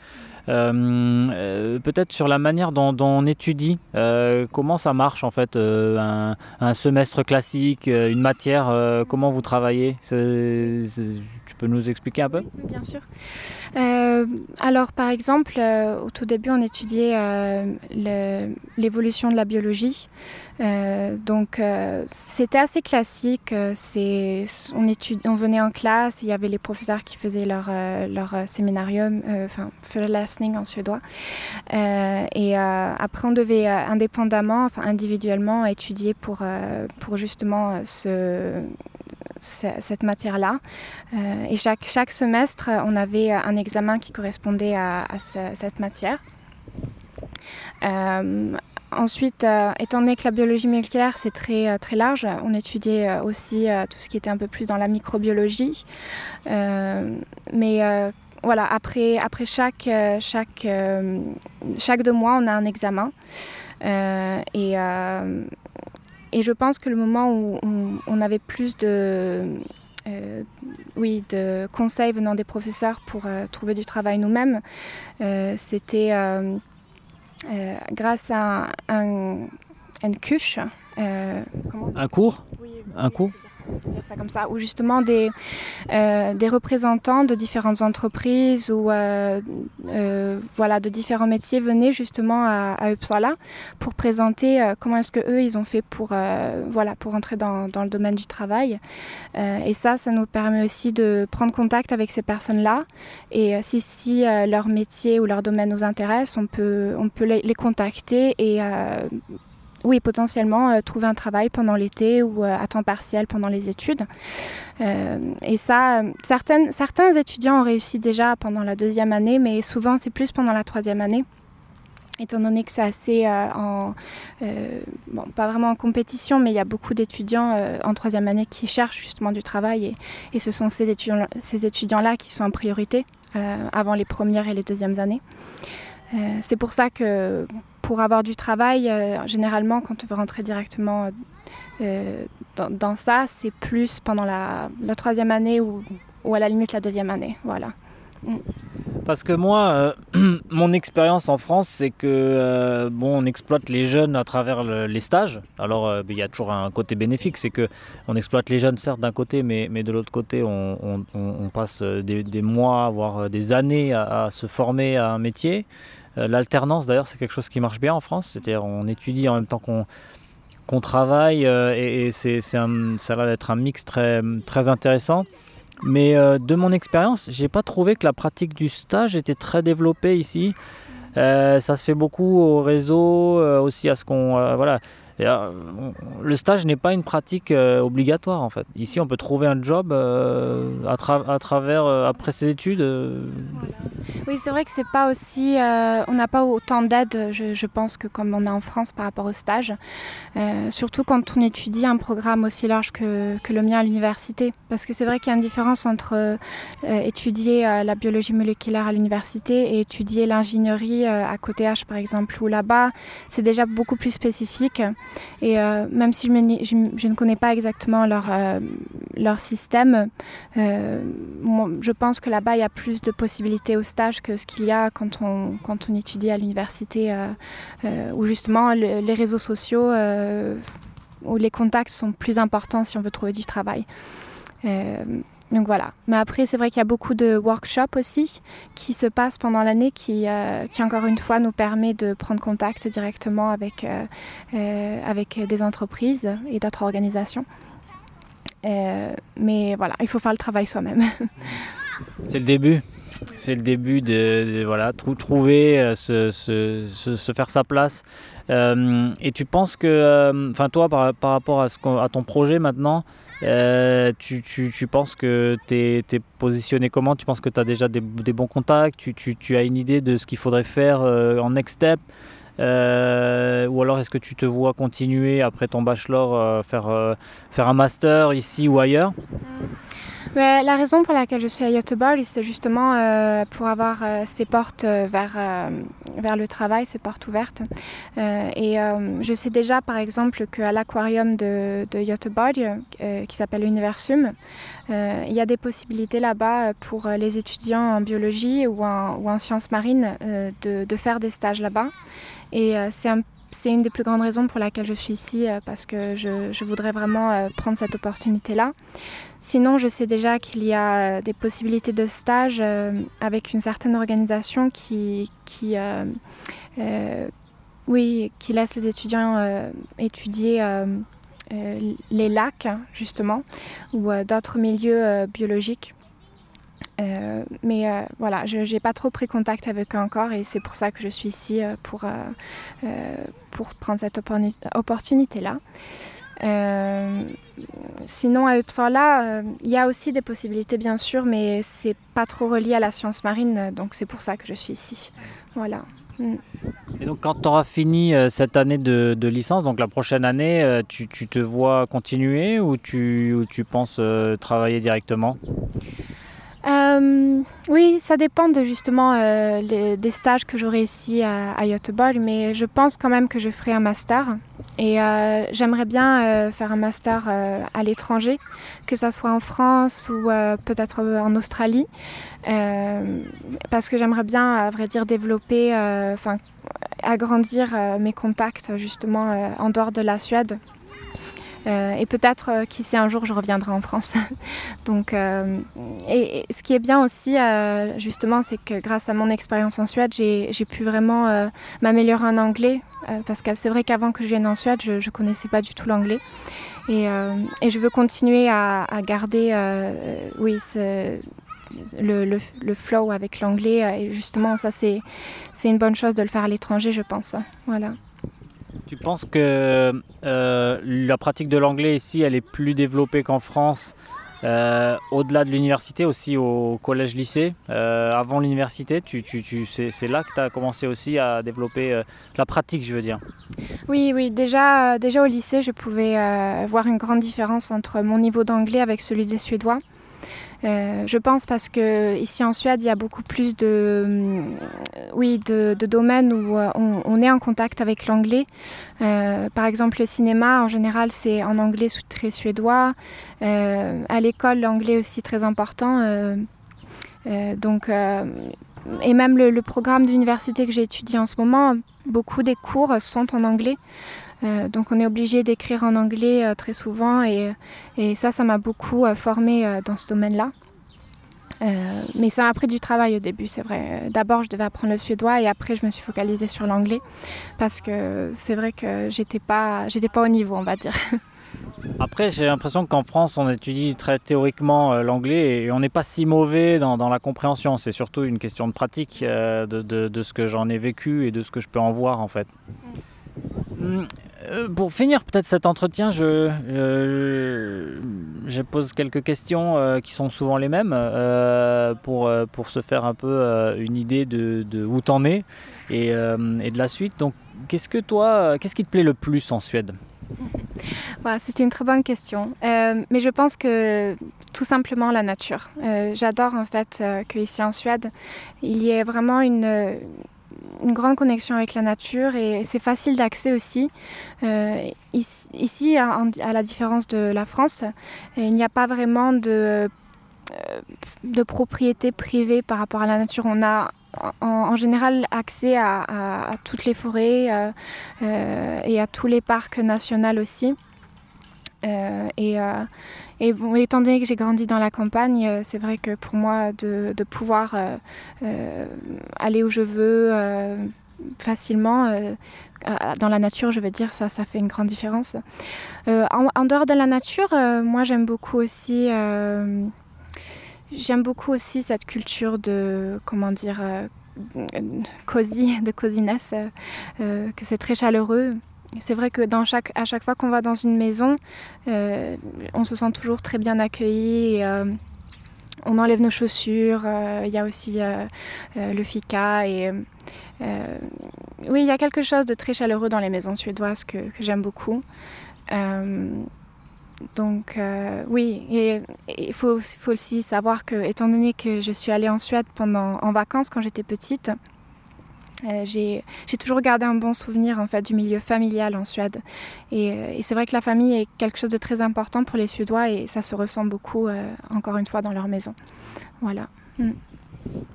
[SPEAKER 1] Euh, peut-être sur la manière dont, on étudie, comment ça marche en fait, un, semestre classique, une matière, comment vous travaillez? Tu peux nous expliquer un peu?
[SPEAKER 2] Bien sûr. alors par exemple, au tout début, on étudiait l'évolution de la biologie. donc c'était assez classique. Euh, on, on venait en classe, il y avait les professeurs qui faisaient leur, euh, leur euh, séminarium, enfin, föreläsning en suédois. et après, on devait indépendamment, enfin individuellement, étudier pour, pour justement ce, cette matière-là. et chaque, chaque semestre, on avait un examen qui correspondait à, cette matière. Ensuite, euh, étant donné que la biologie moléculaire, c'est très, euh, très large, on étudiait euh, aussi tout ce qui était un peu plus dans la microbiologie. mais voilà, après, après chaque, chaque, chaque deux mois, on a un examen. et, et je pense que le moment où on, avait plus de, oui, de conseils venant des professeurs pour trouver du travail nous-mêmes, c'était euh, grâce à un, une couche.
[SPEAKER 1] Euh, un cours? Un cours?
[SPEAKER 2] Dire ça comme ça, où justement des, euh, des représentants de différentes entreprises ou euh, euh, voilà, de différents métiers venaient justement à, à Uppsala pour présenter comment est-ce que eux ils ont fait pour, voilà, pour entrer dans, dans, le domaine du travail. et ça, ça nous permet aussi de prendre contact avec ces personnes-là. Et si, si leur métier ou leur domaine nous intéresse, on peut, on peut les, les contacter et oui, potentiellement euh, trouver un travail pendant l'été ou euh, à temps partiel pendant les études. Euh, et ça, certains étudiants ont réussi déjà pendant la deuxième année, mais souvent c'est plus pendant la troisième année étant donné que c'est assez en, bon, pas vraiment en compétition, mais il y a beaucoup d'étudiants en troisième année qui cherchent justement du travail et, ce sont ces étudiants-là ces étudiants qui sont en priorité avant les premières et les deuxièmes années. c'est pour ça que pour avoir du travail, euh, généralement, quand tu veux rentrer directement euh, dans, ça, c'est plus pendant la, troisième année ou, à la limite la deuxième année. Voilà.
[SPEAKER 1] Parce que moi, euh, mon expérience en France, c'est que bon, on exploite les jeunes à travers les stages. Alors, il y a toujours un côté bénéfique, c'est que on exploite les jeunes certes d'un côté, mais, mais de l'autre côté, on, on, passe des, mois, voire des années à se former à un métier. Euh, l'alternance, d'ailleurs, c'est quelque chose qui marche bien en France. C'est-à-dire, on étudie en même temps qu'on travaille euh, et, c'est, ça a l'air d'être un mix très, très intéressant. Mais euh, de mon expérience, j'ai pas trouvé que la pratique du stage était très développée ici. ça se fait beaucoup au réseau, aussi à ce qu'on voilà. Euh, le stage n'est pas une pratique euh, obligatoire en fait. Ici, on peut trouver un job euh, à, travers après ses études.
[SPEAKER 2] Oui, c'est vrai que c'est pas aussi, on n'a pas autant d'aide, je, pense, que comme on a en France par rapport au stage. surtout quand on étudie un programme aussi large que, le mien à l'université, parce que c'est vrai qu'il y a une différence entre étudier la biologie moléculaire à l'université et étudier l'ingénierie à côté H par exemple, où là-bas c'est déjà beaucoup plus spécifique. Et même si je, ne connais pas exactement leur, leur système, je pense que là-bas, il y a plus de possibilités au stage que ce qu'il y a quand on, quand on étudie à l'université, où justement les réseaux sociaux où les contacts sont plus importants si on veut trouver du travail. Euh, donc voilà. Mais après, c'est vrai qu'il y a beaucoup de workshops aussi qui se passent pendant l'année qui, euh, encore une fois, nous permet de prendre contact directement avec, euh, avec des entreprises et d'autres organisations. mais voilà, il faut faire le travail soi-même.
[SPEAKER 1] C'est le début. C'est le début de, voilà, trouver, se, faire sa place euh, et tu penses que, euh, enfin toi, par, par, rapport à, ce ton projet maintenant, euh, tu, tu, tu, penses que tu es, positionné comment? Tu penses que tu as déjà des, des, bons contacts? Tu, tu, as une idée de ce qu'il faudrait faire en next step? Ou alors est-ce que tu te vois continuer après ton bachelor faire, faire un master ici ou ailleurs?
[SPEAKER 2] La raison pour laquelle je suis à Göteborg, c'est justement euh, pour avoir euh, ces portes euh, vers, le travail, ces portes ouvertes. et je sais déjà, par exemple, qu'à l'aquarium de, de qui s'appelle Universum, il y a des possibilités là-bas pour les étudiants en biologie ou en, sciences marines de, faire des stages là-bas. Et c'est un c'est une des plus grandes raisons pour laquelle je suis ici, parce que je voudrais vraiment prendre cette opportunité-là. Sinon, je sais déjà qu'il y a euh, des possibilités de stage euh, avec une certaine organisation qui, euh, oui, qui laisse les étudiants étudier les lacs, justement, ou d'autres milieux biologiques. mais voilà, je n'ai pas trop pris contact avec eux encore et c'est pour ça que je suis ici pour, pour prendre cette opportunité-là. Euh, sinon, à Uppsala, euh, il y a aussi des possibilités, bien sûr, mais c'est pas trop relié à la science marine, donc c'est pour ça que je suis ici. Voilà.
[SPEAKER 1] Mm. Et donc, quand tu auras fini euh, cette année de, licence, donc la prochaine année, tu, tu, te vois continuer ou tu, ou tu penses travailler directement?
[SPEAKER 2] Euh, oui, ça dépend de justement euh, les, des stages que j'aurai ici à, à Göteborg, mais je pense quand même que je ferai un master. Et euh, j'aimerais bien faire un master à l'étranger, que ce soit en France ou peut-être en Australie, parce que j'aimerais bien, à vrai dire, développer, enfin, agrandir mes contacts justement en dehors de la Suède. Euh, et peut-être, euh, qui sait, un jour, je reviendrai en France. Donc, euh, et, ce qui est bien aussi, justement, c'est que grâce à mon expérience en Suède, j'ai pu vraiment m'améliorer en anglais. parce que c'est vrai qu'avant que je vienne en Suède, je ne connaissais pas du tout l'anglais. Et, je veux continuer à, garder, oui, le, le, flow avec l'anglais. Et justement, ça, c'est une bonne chose de le faire à l'étranger, je pense. Voilà.
[SPEAKER 1] Tu penses que euh, la pratique de l'anglais ici, elle est plus développée qu'en France, euh, au-delà de l'université, aussi au collège-lycée, euh, avant l'université? C'est là que tu as commencé aussi à développer la pratique, je veux dire.
[SPEAKER 2] Oui, oui, déjà, déjà au lycée, je pouvais voir une grande différence entre mon niveau d'anglais avec celui des Suédois. Euh, je pense parce que ici en Suède, il y a beaucoup plus de, euh, oui, de, domaines où euh, on, est en contact avec l'anglais. par exemple, le cinéma, en général, c'est en anglais très suédois. à l'école, l'anglais aussi très important. donc, et même le, le programme d'université que j'ai étudié en ce moment, beaucoup des cours sont en anglais. Euh, donc on est obligé d'écrire en anglais euh, très souvent et, et ça, ça m'a beaucoup euh, formé dans ce domaine-là. mais ça m'a pris du travail au début, c'est vrai. D'abord, je devais apprendre le suédois et après, je me suis focalisée sur l'anglais parce que c'est vrai que j'étais pas, j'étais pas au niveau, on va dire.
[SPEAKER 1] Après, j'ai l'impression qu'en France, on étudie très théoriquement l'anglais et on n'est pas si mauvais dans, dans la compréhension. C'est surtout une question de pratique de, de, de, ce que j'en ai vécu et de ce que je peux en voir en fait. Euh, pour finir peut-être cet entretien, je, pose quelques questions euh, qui sont souvent les mêmes euh, pour, se faire un peu une idée de, de où t'en es et, de la suite. Donc, qu'est-ce que toi, qu'est-ce qui te plaît le plus en Suède?
[SPEAKER 2] C'est une très bonne question. mais je pense que tout simplement la nature. J'adore en fait qu'ici en Suède, il y ait vraiment une grande connexion avec la nature et c'est facile d'accès aussi. ici, à, la différence de la France, il n'y a pas vraiment de, de propriété privée par rapport à la nature. On a en, général accès à, toutes les forêts euh, euh, et à tous les parcs nationaux aussi. Euh, et, bon, étant donné que j'ai grandi dans la campagne, c'est vrai que pour moi, de, pouvoir aller où je veux facilement dans la nature, je veux dire, ça, fait une grande différence. En, en, dehors de la nature, moi j'aime beaucoup aussi J'aime beaucoup aussi cette culture de, comment dire, euh, cosy, de cosiness, euh, euh, que c'est très chaleureux. C'est vrai que dans chaque, à chaque fois qu'on va dans une maison, on se sent toujours très bien accueilli. on enlève nos chaussures. Il y a aussi le fika. Et, oui, il y a quelque chose de très chaleureux dans les maisons suédoises que, j'aime beaucoup. Donc euh, oui, et il faut, faut, aussi savoir que, étant donné que je suis allée en Suède pendant, en vacances quand j'étais petite, euh, j'ai toujours gardé un bon souvenir en fait du milieu familial en Suède. Et, euh, et c'est vrai que la famille est quelque chose de très important pour les Suédois et ça se ressent beaucoup, encore une fois, dans leur maison. Voilà. Mm.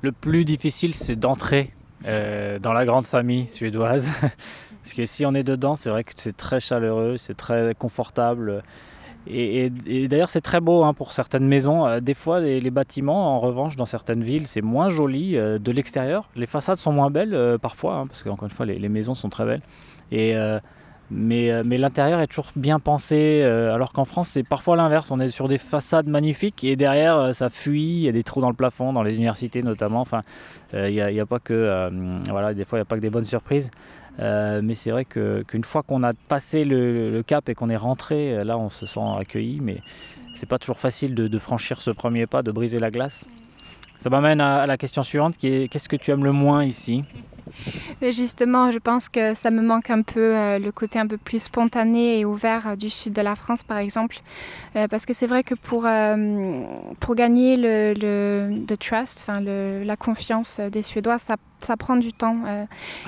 [SPEAKER 1] Le plus difficile, c'est d'entrer dans la grande famille suédoise. Parce que si on est dedans, c'est vrai que c'est très chaleureux, c'est très confortable. Et, d'ailleurs, c'est très beau hein, pour certaines maisons. Euh, des fois, les, bâtiments, en revanche, dans certaines villes, c'est moins joli euh, de l'extérieur. Les façades sont moins belles euh, parfois, hein, parce qu'encore une fois, les, maisons sont très belles. Et, mais, l'intérieur est toujours bien pensé, alors qu'en France, c'est parfois l'inverse. On est sur des façades magnifiques et derrière, ça fuit. Il y a des trous dans le plafond, dans les universités notamment. Enfin, a, pas que, voilà, des fois, il n'y a pas que des bonnes surprises. Euh, mais c'est vrai qu'une fois qu'on a passé le, cap et qu'on est rentré, euh, là on se sent accueilli, mais c'est pas toujours facile de, franchir ce premier pas, de briser la glace. Ça m'amène à, la question suivante qu'est-ce que tu aimes le moins ici?
[SPEAKER 2] Justement, je pense que ça me manque un peu euh, le côté un peu plus spontané et ouvert euh, du sud de la France, par exemple. Euh, parce que c'est vrai que pour, pour gagner le, le trust, la confiance des Suédois, ça, ça prend du temps.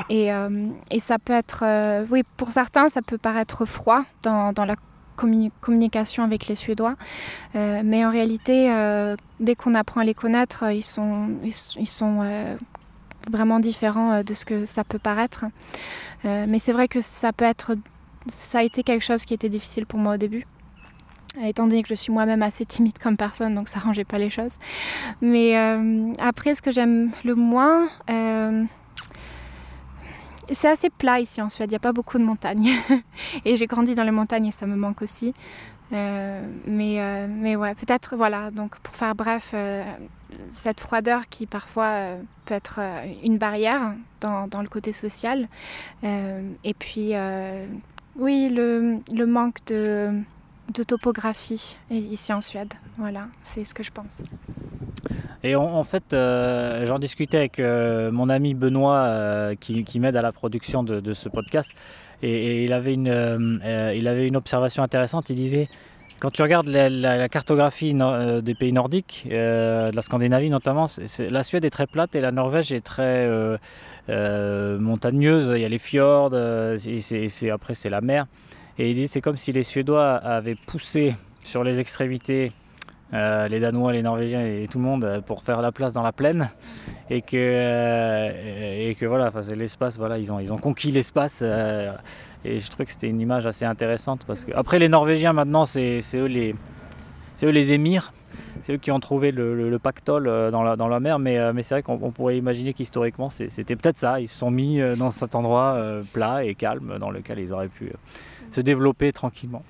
[SPEAKER 2] et, et, ça peut être, oui, pour certains, ça peut paraître froid dans, dans la communication avec les Suédois. mais en réalité, dès qu'on apprend à les connaître, ils sont, ils sont vraiment différent euh, de ce que ça peut paraître. Euh, mais c'est vrai que ça peut être, ça a été quelque chose qui était difficile pour moi au début étant donné que je suis moi-même assez timide comme personne, donc ça rangeait pas les choses. Mais euh, après, ce que j'aime le moins, c'est assez plat ici en Suède, il n'y a pas beaucoup de montagnes. et j'ai grandi dans les montagnes et ça me manque aussi. Euh, mais, euh, mais ouais, peut-être, voilà, donc pour faire bref, euh, cette froideur qui parfois peut être une barrière dans, dans le côté social. et puis, oui, le, le manque de, de, topographie ici en Suède. Voilà, c'est ce que je pense.
[SPEAKER 1] Et en, fait, j'en discutais avec mon ami Benoît qui, qui m'aide à la production de, de ce podcast. Et, il, avait une, euh, euh, il avait une observation intéressante. Il disait quand tu regardes la, cartographie euh, des pays nordiques, de la Scandinavie notamment, la Suède est très plate et la Norvège est très montagneuse. Il y a les fjords, et après c'est la mer. Et il dit c'est comme si les Suédois avaient poussé sur les extrémités euh, les Danois, les Norvégiens et tout le monde euh, pour faire la place dans la plaine. Et que, euh, et que voilà, c'est l'espace, voilà, ils ont, ils ont conquis l'espace et je trouve que c'était une image assez intéressante parce que après les Norvégiens maintenant c'est eux les eux les émirs, c'est eux qui ont trouvé le, pactole dans la, dans la mer, mais, mais c'est vrai qu'on pourrait imaginer qu'historiquement c'était peut-être ça, ils se sont mis dans cet endroit plat et calme dans lequel ils auraient pu se développer tranquillement.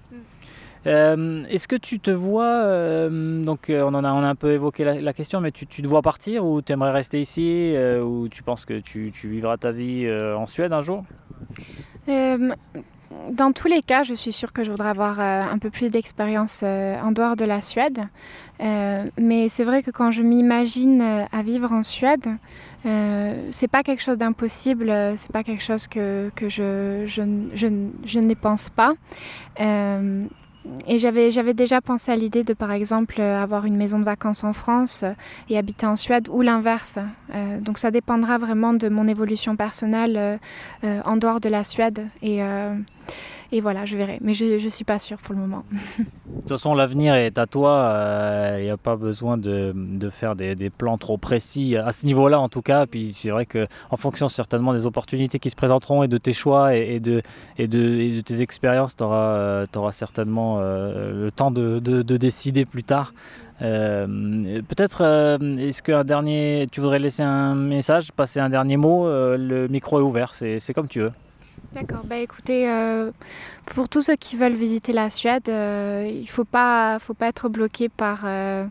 [SPEAKER 1] Euh, est-ce que tu te vois, euh, donc euh, on en a, on a un peu évoqué la, question, mais tu, te vois partir ou tu aimerais rester ici ou tu penses que tu, vivras ta vie en Suède un jour?
[SPEAKER 2] Dans tous les cas, je suis sûre que je voudrais avoir un peu plus d'expérience en dehors de la Suède. mais c'est vrai que quand je m'imagine à vivre en Suède, c'est pas quelque chose d'impossible, c'est pas quelque chose que, que je, je, je, je, ne pense pas. Et j'avais, j'avais déjà pensé à l'idée de, par exemple, avoir une maison de vacances en France et habiter en Suède ou l'inverse. donc ça dépendra vraiment de mon évolution personnelle en dehors de la Suède. Et, et voilà, je verrai. Mais je ne suis pas sûre pour le moment.
[SPEAKER 1] de toute façon, l'avenir est à toi. Il n'y a pas besoin de, faire des, plans trop précis à ce niveau-là, en tout cas. Puis c'est vrai qu'en fonction certainement des opportunités qui se présenteront et de tes choix et, de, tes expériences, tu auras, auras, certainement le temps de, de, de, décider plus tard. Euh, Peut-être, euh, est-ce qu'un dernier, tu voudrais laisser un message, passer un dernier mot? Euh, Le micro est ouvert, c'est comme tu veux.
[SPEAKER 2] D'accord, bah écoutez, euh, pour tous ceux qui veulent visiter la Suède, euh, il ne faut pas, faut pas être bloqué par, euh,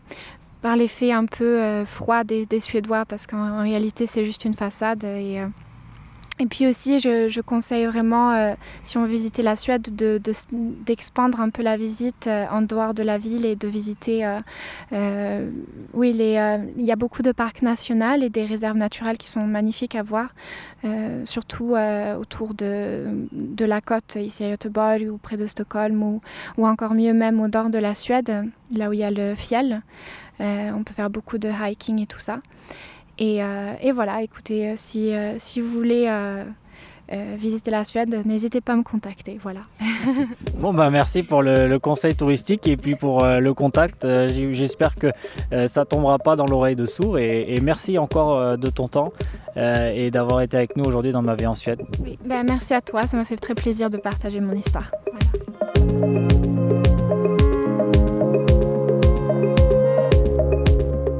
[SPEAKER 2] par l'effet un peu froid des, Suédois, parce qu'en réalité c'est juste une façade. Et puis aussi, je, je conseille vraiment, euh, si on veut visiter la Suède, d'expandre de, de, un peu la visite euh, en dehors de la ville et de visiter. Euh, euh oui, il y a beaucoup de parcs nationaux et des réserves naturelles qui sont magnifiques à voir, surtout autour de, de la côte, ici à Göteborg ou près de Stockholm, ou, ou encore mieux même au nord de la Suède, là où il y a le Fjell. on peut faire beaucoup de hiking et tout ça. Et, euh, et, voilà, écoutez, si, euh, si vous voulez euh, visiter la Suède, n'hésitez pas à me contacter. Voilà.
[SPEAKER 1] bon, bah merci pour le, le, conseil touristique et puis pour le contact. J'espère que ça tombera pas dans l'oreille de sourd. Et, et, merci encore de ton temps et d'avoir été avec nous aujourd'hui dans ma vie en Suède.
[SPEAKER 2] Oui, bah, merci à toi, ça m'a fait très plaisir de partager mon histoire. Voilà.